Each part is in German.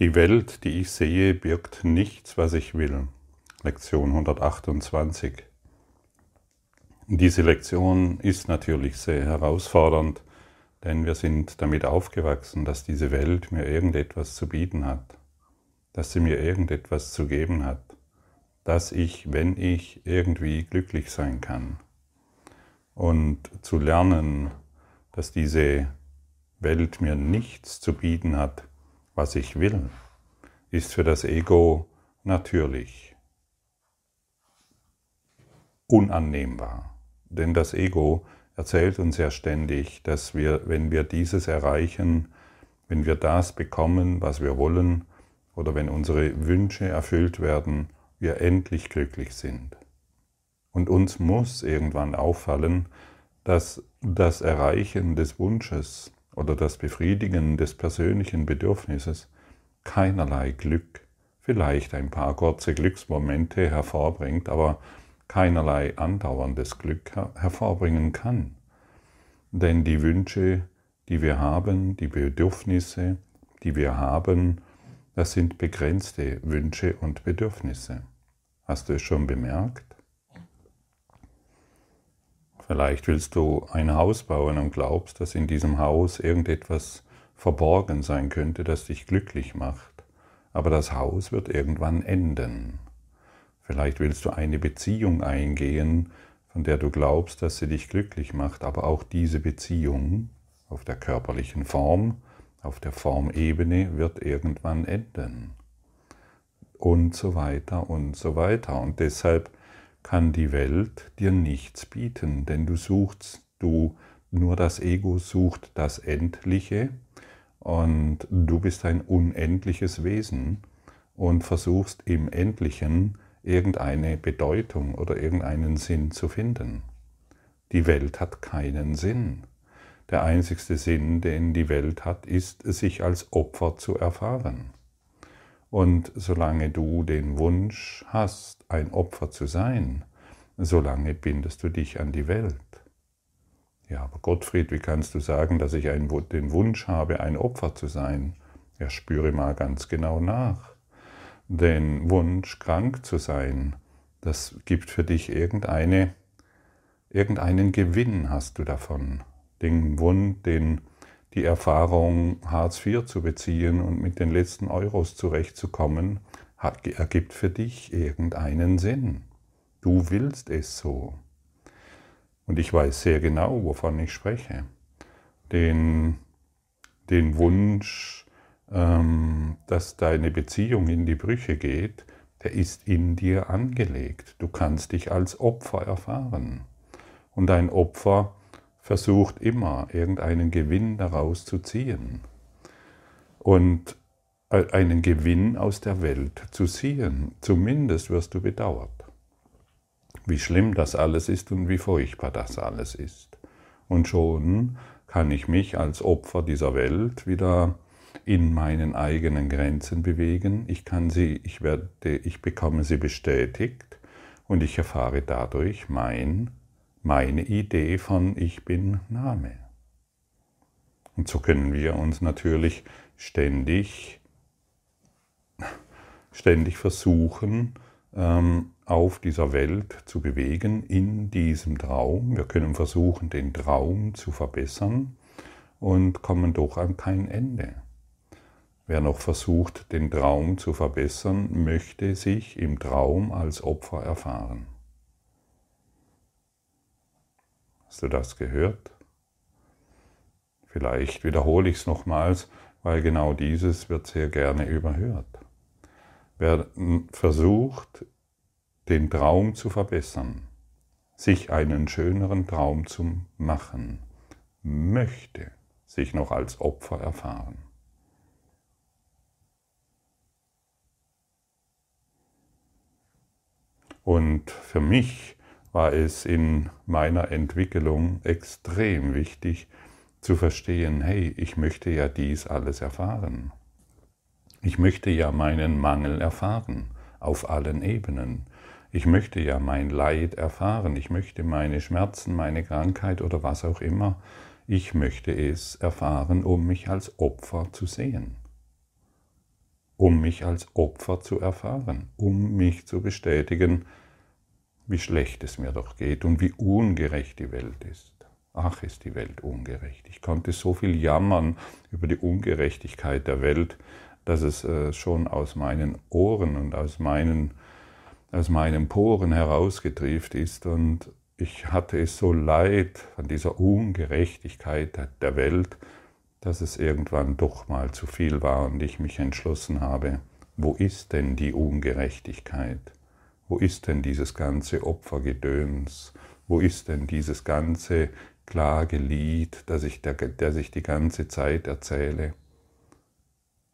Die Welt, die ich sehe, birgt nichts, was ich will. Lektion 128. Diese Lektion ist natürlich sehr herausfordernd, denn wir sind damit aufgewachsen, dass diese Welt mir irgendetwas zu bieten hat, dass sie mir irgendetwas zu geben hat, dass ich, wenn ich irgendwie glücklich sein kann. Und zu lernen, dass diese Welt mir nichts zu bieten hat, was ich will, ist für das Ego natürlich unannehmbar. Denn das Ego erzählt uns ja ständig, dass wir, wenn wir dieses erreichen, wenn wir das bekommen, was wir wollen, oder wenn unsere Wünsche erfüllt werden, wir endlich glücklich sind. Und uns muss irgendwann auffallen, dass das Erreichen des Wunsches oder das Befriedigen des persönlichen Bedürfnisses keinerlei Glück, vielleicht ein paar kurze Glücksmomente hervorbringt, aber keinerlei andauerndes Glück hervorbringen kann. Denn die Wünsche, die wir haben, die Bedürfnisse, die wir haben, das sind begrenzte Wünsche und Bedürfnisse. Hast du es schon bemerkt? Vielleicht willst du ein Haus bauen und glaubst, dass in diesem Haus irgendetwas verborgen sein könnte, das dich glücklich macht. Aber das Haus wird irgendwann enden. Vielleicht willst du eine Beziehung eingehen, von der du glaubst, dass sie dich glücklich macht, aber auch diese Beziehung auf der körperlichen Form, auf der Formebene wird irgendwann enden. Und so weiter und so weiter. Und deshalb kann die Welt dir nichts bieten, denn du suchst, du, nur das Ego sucht das Endliche und du bist ein unendliches Wesen und versuchst im Endlichen irgendeine Bedeutung oder irgendeinen Sinn zu finden. Die Welt hat keinen Sinn. Der einzigste Sinn, den die Welt hat, ist, sich als Opfer zu erfahren. Und solange du den Wunsch hast, ein Opfer zu sein, solange bindest du dich an die Welt. Ja, aber Gottfried, wie kannst du sagen, dass ich einen, den Wunsch habe, ein Opfer zu sein? Ja, spüre mal ganz genau nach. Den Wunsch, krank zu sein, das gibt für dich irgendeine, irgendeinen Gewinn hast du davon. Den Wunsch, den die Erfahrung, Hartz IV zu beziehen und mit den letzten Euros zurechtzukommen, hat, ergibt für dich irgendeinen Sinn. Du willst es so. Und ich weiß sehr genau, wovon ich spreche. Den, den Wunsch, ähm, dass deine Beziehung in die Brüche geht, der ist in dir angelegt. Du kannst dich als Opfer erfahren. Und ein Opfer versucht immer, irgendeinen Gewinn daraus zu ziehen und einen Gewinn aus der Welt zu ziehen. Zumindest wirst du bedauert, wie schlimm das alles ist und wie furchtbar das alles ist. Und schon kann ich mich als Opfer dieser Welt wieder in meinen eigenen Grenzen bewegen. Ich kann sie, ich werde, ich bekomme sie bestätigt und ich erfahre dadurch mein meine Idee von Ich bin Name. Und so können wir uns natürlich ständig, ständig versuchen, ähm, auf dieser Welt zu bewegen, in diesem Traum. Wir können versuchen, den Traum zu verbessern und kommen doch an kein Ende. Wer noch versucht, den Traum zu verbessern, möchte sich im Traum als Opfer erfahren. Hast du das gehört? Vielleicht wiederhole ich es nochmals, weil genau dieses wird sehr gerne überhört. Wer versucht, den Traum zu verbessern, sich einen schöneren Traum zu machen, möchte sich noch als Opfer erfahren. Und für mich war es in meiner Entwicklung extrem wichtig zu verstehen, hey, ich möchte ja dies alles erfahren. Ich möchte ja meinen Mangel erfahren auf allen Ebenen. Ich möchte ja mein Leid erfahren. Ich möchte meine Schmerzen, meine Krankheit oder was auch immer. Ich möchte es erfahren, um mich als Opfer zu sehen. um mich als Opfer zu erfahren, um mich zu bestätigen, wie schlecht es mir doch geht und wie ungerecht die Welt ist. Ach, ist die Welt ungerecht. Ich konnte so viel jammern über die Ungerechtigkeit der Welt, dass es äh, schon aus meinen Ohren und aus meinen, aus meinen Poren herausgetrieft ist. Und ich hatte es so leid an dieser Ungerechtigkeit der Welt, dass es irgendwann doch mal zu viel war und ich mich entschlossen habe, wo ist denn die Ungerechtigkeit? Wo ist denn dieses ganze Opfergedöns? Wo ist denn dieses ganze Klagelied, das ich, der, das ich die ganze Zeit erzähle?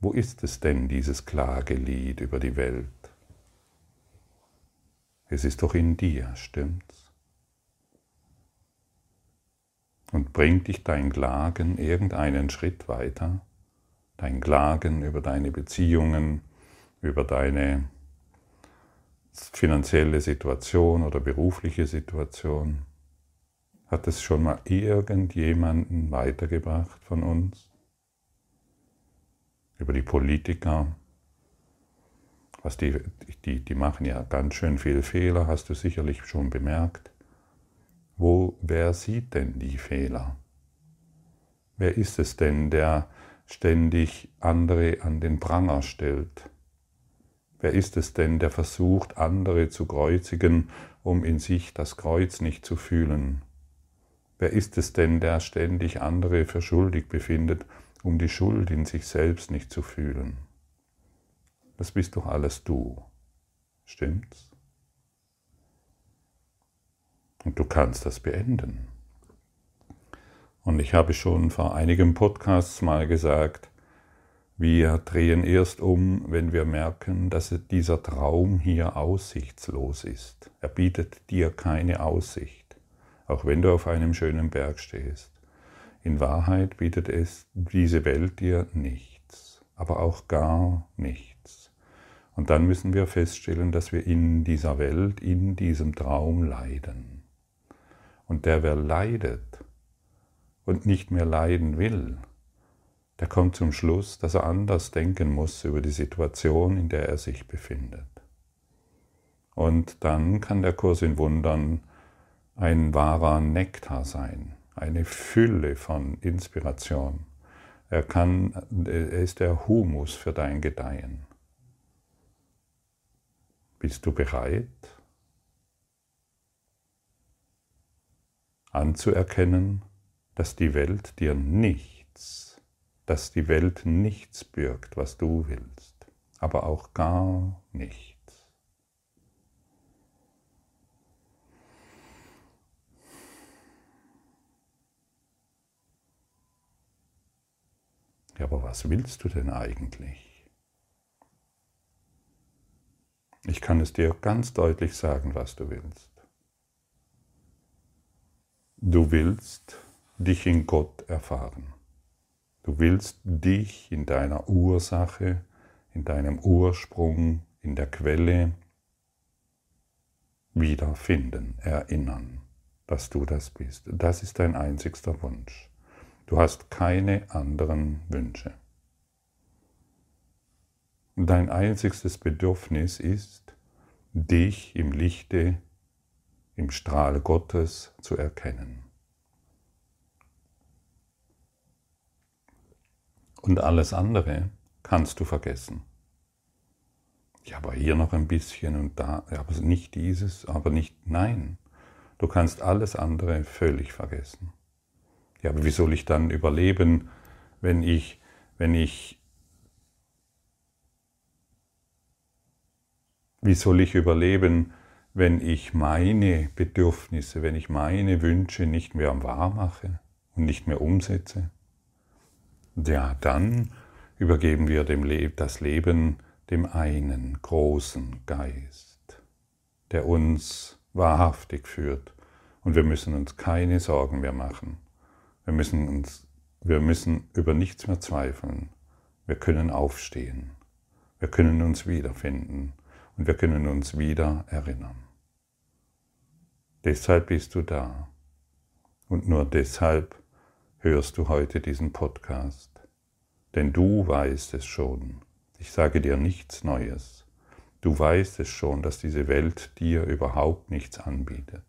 Wo ist es denn, dieses Klagelied über die Welt? Es ist doch in dir, stimmt's? Und bringt dich dein Klagen irgendeinen Schritt weiter? Dein Klagen über deine Beziehungen, über deine finanzielle Situation oder berufliche Situation? Hat es schon mal irgendjemanden weitergebracht von uns? Über die Politiker? Was die, die, die machen ja ganz schön viele Fehler, hast du sicherlich schon bemerkt. Wo, wer sieht denn die Fehler? Wer ist es denn, der ständig andere an den Pranger stellt? Wer ist es denn, der versucht, andere zu kreuzigen, um in sich das Kreuz nicht zu fühlen? Wer ist es denn, der ständig andere für schuldig befindet, um die Schuld in sich selbst nicht zu fühlen? Das bist doch alles du. Stimmt's? Und du kannst das beenden. Und ich habe schon vor einigen Podcasts mal gesagt, wir drehen erst um, wenn wir merken, dass dieser Traum hier aussichtslos ist. Er bietet dir keine Aussicht, auch wenn du auf einem schönen Berg stehst. In Wahrheit bietet es diese Welt dir nichts, aber auch gar nichts. Und dann müssen wir feststellen, dass wir in dieser Welt, in diesem Traum leiden. Und der, wer leidet und nicht mehr leiden will, der kommt zum Schluss, dass er anders denken muss über die Situation, in der er sich befindet. Und dann kann der Kurs in Wundern ein wahrer Nektar sein, eine Fülle von Inspiration. Er, kann, er ist der Humus für dein Gedeihen. Bist du bereit? anzuerkennen, dass die Welt dir nichts, dass die Welt nichts birgt, was du willst, aber auch gar nichts. Ja, aber was willst du denn eigentlich? Ich kann es dir ganz deutlich sagen, was du willst. Du willst dich in Gott erfahren. Du willst dich in deiner Ursache, in deinem Ursprung, in der Quelle wiederfinden, erinnern, dass du das bist. Das ist dein einzigster Wunsch. Du hast keine anderen Wünsche. Dein einzigstes Bedürfnis ist, dich im Lichte im Strahl Gottes zu erkennen. Und alles andere kannst du vergessen. Ja, aber hier noch ein bisschen und da, aber nicht dieses, aber nicht, nein. Du kannst alles andere völlig vergessen. Ja, aber wie soll ich dann überleben, wenn ich, wenn ich, wie soll ich überleben, wenn ich meine Bedürfnisse, wenn ich meine Wünsche nicht mehr wahr mache und nicht mehr umsetze, ja, dann übergeben wir Le das Leben dem einen großen Geist, der uns wahrhaftig führt. Und wir müssen uns keine Sorgen mehr machen. Wir müssen, uns, wir müssen über nichts mehr zweifeln. Wir können aufstehen. Wir können uns wiederfinden und wir können uns wieder erinnern. Deshalb bist du da. Und nur deshalb hörst du heute diesen Podcast. Denn du weißt es schon. Ich sage dir nichts Neues. Du weißt es schon, dass diese Welt dir überhaupt nichts anbietet.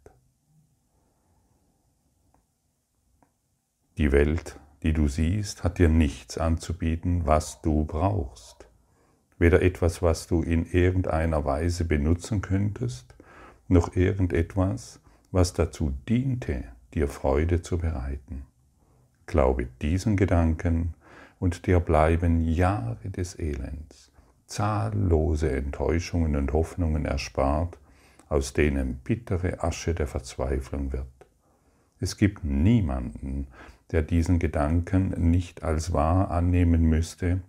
Die Welt, die du siehst, hat dir nichts anzubieten, was du brauchst. Weder etwas, was du in irgendeiner Weise benutzen könntest, noch irgendetwas, was dazu diente, dir Freude zu bereiten. Glaube diesen Gedanken und dir bleiben Jahre des Elends, zahllose Enttäuschungen und Hoffnungen erspart, aus denen bittere Asche der Verzweiflung wird. Es gibt niemanden, der diesen Gedanken nicht als wahr annehmen müsste,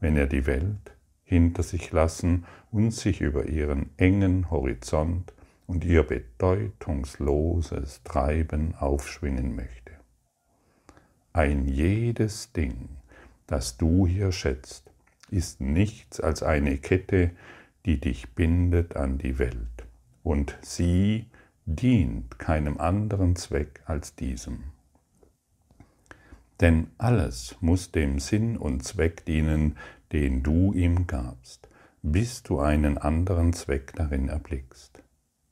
wenn er die Welt hinter sich lassen und sich über ihren engen Horizont und ihr bedeutungsloses Treiben aufschwingen möchte. Ein jedes Ding, das du hier schätzt, ist nichts als eine Kette, die dich bindet an die Welt, und sie dient keinem anderen Zweck als diesem. Denn alles muss dem Sinn und Zweck dienen, den du ihm gabst, bis du einen anderen Zweck darin erblickst.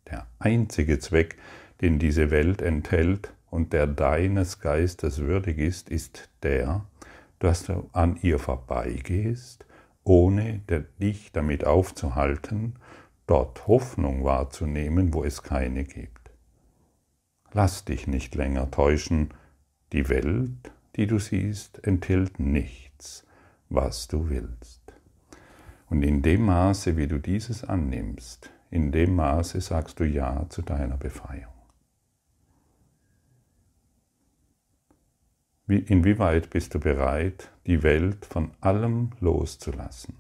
Der einzige Zweck, den diese Welt enthält und der deines Geistes würdig ist, ist der, dass du an ihr vorbeigehst, ohne dich damit aufzuhalten, dort Hoffnung wahrzunehmen, wo es keine gibt. Lass dich nicht länger täuschen, die Welt, die du siehst, enthält nichts, was du willst. Und in dem Maße, wie du dieses annimmst, in dem Maße sagst du Ja zu deiner Befreiung. Wie, inwieweit bist du bereit, die Welt von allem loszulassen,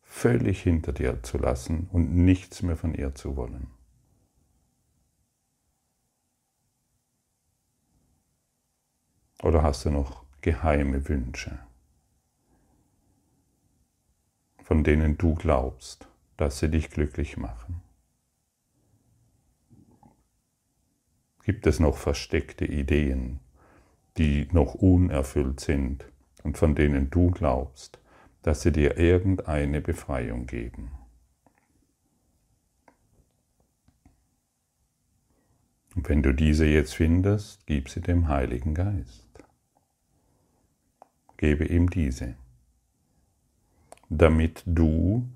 völlig hinter dir zu lassen und nichts mehr von ihr zu wollen? Oder hast du noch geheime Wünsche, von denen du glaubst, dass sie dich glücklich machen? Gibt es noch versteckte Ideen, die noch unerfüllt sind und von denen du glaubst, dass sie dir irgendeine Befreiung geben? Und wenn du diese jetzt findest, gib sie dem Heiligen Geist. Gebe ihm diese, damit du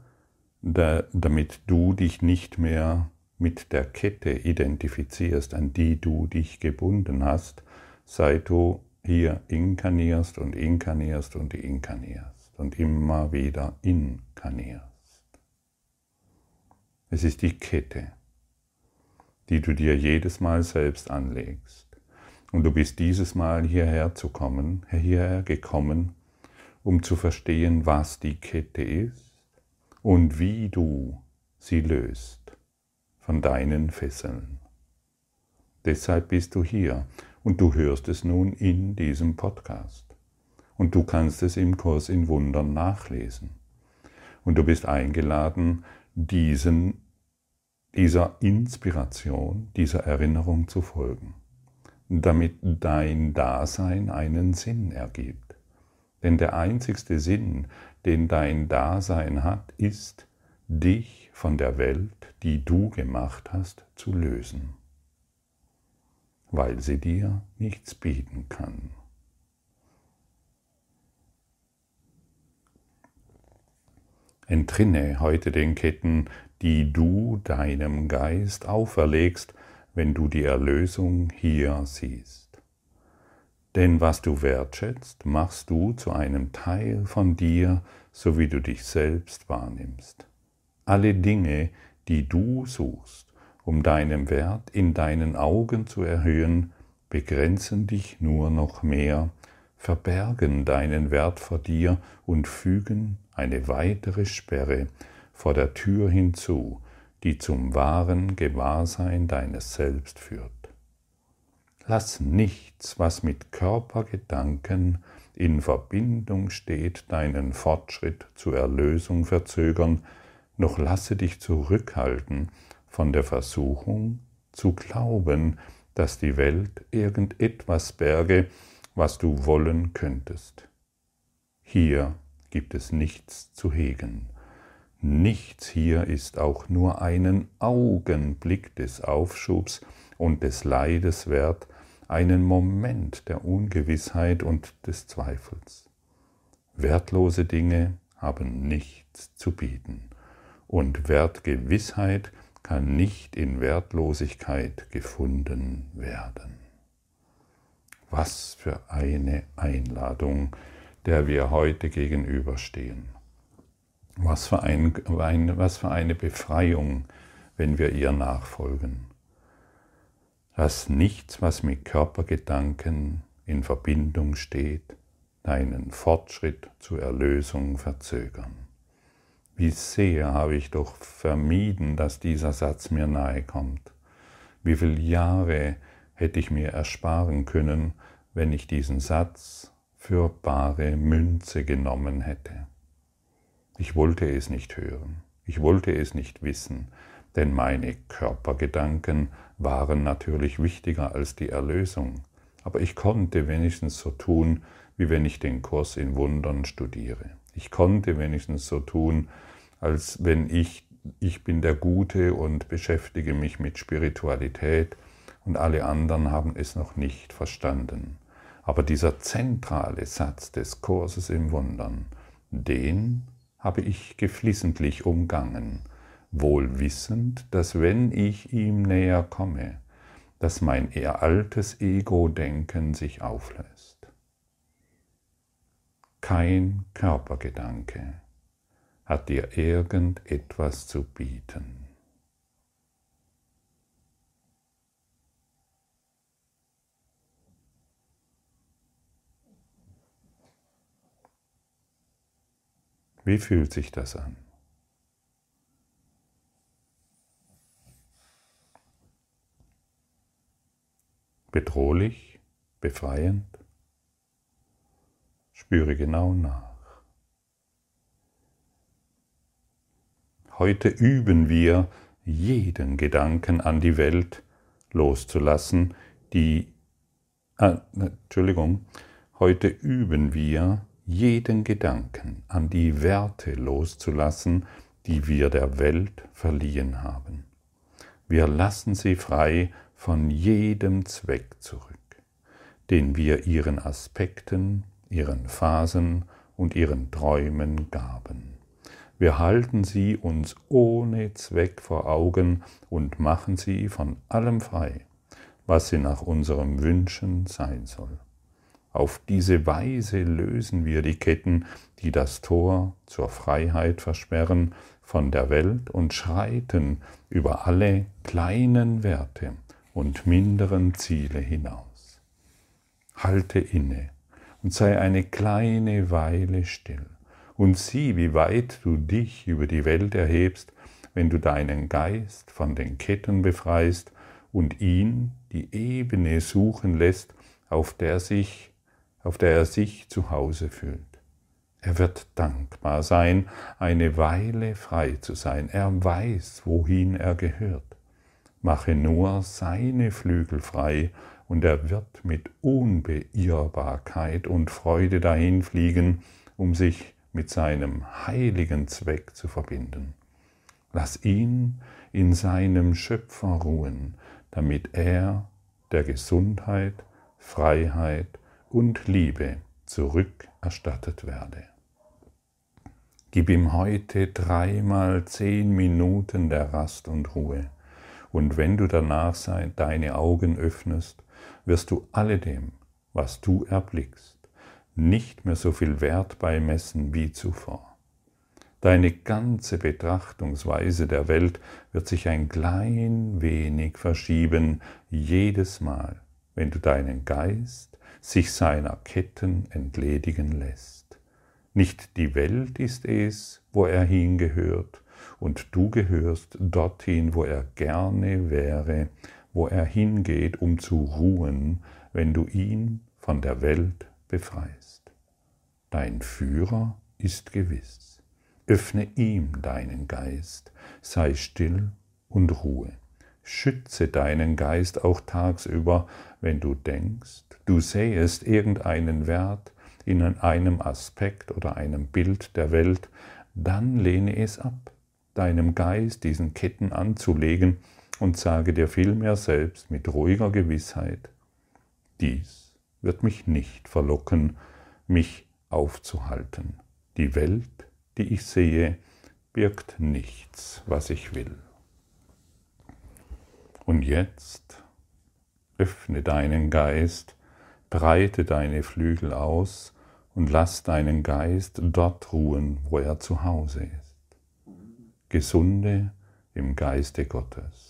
da, damit du dich nicht mehr mit der Kette identifizierst, an die du dich gebunden hast, seit du hier inkarnierst und inkarnierst und inkarnierst und immer wieder inkarnierst. Es ist die Kette, die du dir jedes Mal selbst anlegst. Und du bist dieses Mal hierher zu kommen, hierher gekommen, um zu verstehen, was die Kette ist und wie du sie löst von deinen Fesseln. Deshalb bist du hier und du hörst es nun in diesem Podcast. Und du kannst es im Kurs in Wundern nachlesen. Und du bist eingeladen, diesen, dieser Inspiration, dieser Erinnerung zu folgen, damit dein Dasein einen Sinn ergibt. Denn der einzigste Sinn, den dein Dasein hat, ist, dich von der Welt, die du gemacht hast, zu lösen, weil sie dir nichts bieten kann. Entrinne heute den Ketten, die du deinem Geist auferlegst, wenn du die Erlösung hier siehst. Denn was du wertschätzt, machst du zu einem Teil von dir, so wie du dich selbst wahrnimmst. Alle Dinge, die du suchst, um deinen Wert in deinen Augen zu erhöhen, begrenzen dich nur noch mehr, verbergen deinen Wert vor dir und fügen eine weitere Sperre vor der Tür hinzu, die zum wahren Gewahrsein deines Selbst führt. Lass nichts, was mit Körpergedanken in Verbindung steht, deinen Fortschritt zur Erlösung verzögern, noch lasse dich zurückhalten von der Versuchung zu glauben, dass die Welt irgendetwas berge, was du wollen könntest. Hier gibt es nichts zu hegen. Nichts hier ist auch nur einen Augenblick des Aufschubs und des Leides wert, einen Moment der Ungewissheit und des Zweifels. Wertlose Dinge haben nichts zu bieten und Wertgewissheit kann nicht in Wertlosigkeit gefunden werden. Was für eine Einladung, der wir heute gegenüberstehen. Was für, ein, was für eine Befreiung, wenn wir ihr nachfolgen. Dass nichts, was mit Körpergedanken in Verbindung steht, deinen Fortschritt zur Erlösung verzögern. Wie sehr habe ich doch vermieden, dass dieser Satz mir nahe kommt. Wie viele Jahre hätte ich mir ersparen können, wenn ich diesen Satz für bare Münze genommen hätte. Ich wollte es nicht hören, ich wollte es nicht wissen, denn meine Körpergedanken waren natürlich wichtiger als die Erlösung, aber ich konnte wenigstens so tun, wie wenn ich den Kurs in Wundern studiere. Ich konnte wenigstens so tun, als wenn ich, ich bin der Gute und beschäftige mich mit Spiritualität und alle anderen haben es noch nicht verstanden. Aber dieser zentrale Satz des Kurses im Wundern, den habe ich geflissentlich umgangen, wohl wissend, dass wenn ich ihm näher komme, dass mein eher altes Ego-Denken sich auflöst. Kein Körpergedanke hat dir irgendetwas zu bieten. Wie fühlt sich das an? Bedrohlich? Befreiend? Spüre genau nach. Heute üben wir, jeden Gedanken an die Welt loszulassen, die, äh, Entschuldigung, heute üben wir, jeden Gedanken an die Werte loszulassen, die wir der Welt verliehen haben. Wir lassen sie frei von jedem Zweck zurück, den wir ihren Aspekten, ihren Phasen und ihren Träumen gaben. Wir halten sie uns ohne Zweck vor Augen und machen sie von allem frei, was sie nach unserem Wünschen sein soll. Auf diese Weise lösen wir die Ketten, die das Tor zur Freiheit versperren, von der Welt und schreiten über alle kleinen Werte und minderen Ziele hinaus. Halte inne und sei eine kleine Weile still und sieh, wie weit du dich über die Welt erhebst, wenn du deinen Geist von den Ketten befreist und ihn die Ebene suchen lässt, auf der sich auf der er sich zu Hause fühlt. Er wird dankbar sein, eine Weile frei zu sein. Er weiß, wohin er gehört. Mache nur seine Flügel frei, und er wird mit Unbeirrbarkeit und Freude dahin fliegen, um sich mit seinem heiligen Zweck zu verbinden. Lass ihn in seinem Schöpfer ruhen, damit er der Gesundheit, Freiheit und Liebe zurückerstattet werde. Gib ihm heute dreimal zehn Minuten der Rast und Ruhe, und wenn du danach deine Augen öffnest, wirst du alledem, was du erblickst, nicht mehr so viel Wert beimessen wie zuvor. Deine ganze Betrachtungsweise der Welt wird sich ein klein wenig verschieben, jedes Mal, wenn du deinen Geist sich seiner Ketten entledigen lässt. Nicht die Welt ist es, wo er hingehört, und du gehörst dorthin, wo er gerne wäre, wo er hingeht, um zu ruhen, wenn du ihn von der Welt befreist. Dein Führer ist gewiss. Öffne ihm deinen Geist, sei still und ruhe. Schütze deinen Geist auch tagsüber, wenn du denkst, du sähest irgendeinen Wert, in einem Aspekt oder einem Bild der Welt, dann lehne es ab, deinem Geist diesen Ketten anzulegen und sage dir vielmehr selbst mit ruhiger Gewissheit, dies wird mich nicht verlocken, mich aufzuhalten. Die Welt, die ich sehe, birgt nichts, was ich will. Und jetzt öffne deinen Geist, breite deine Flügel aus und lass deinen Geist dort ruhen, wo er zu Hause ist. Gesunde im Geiste Gottes.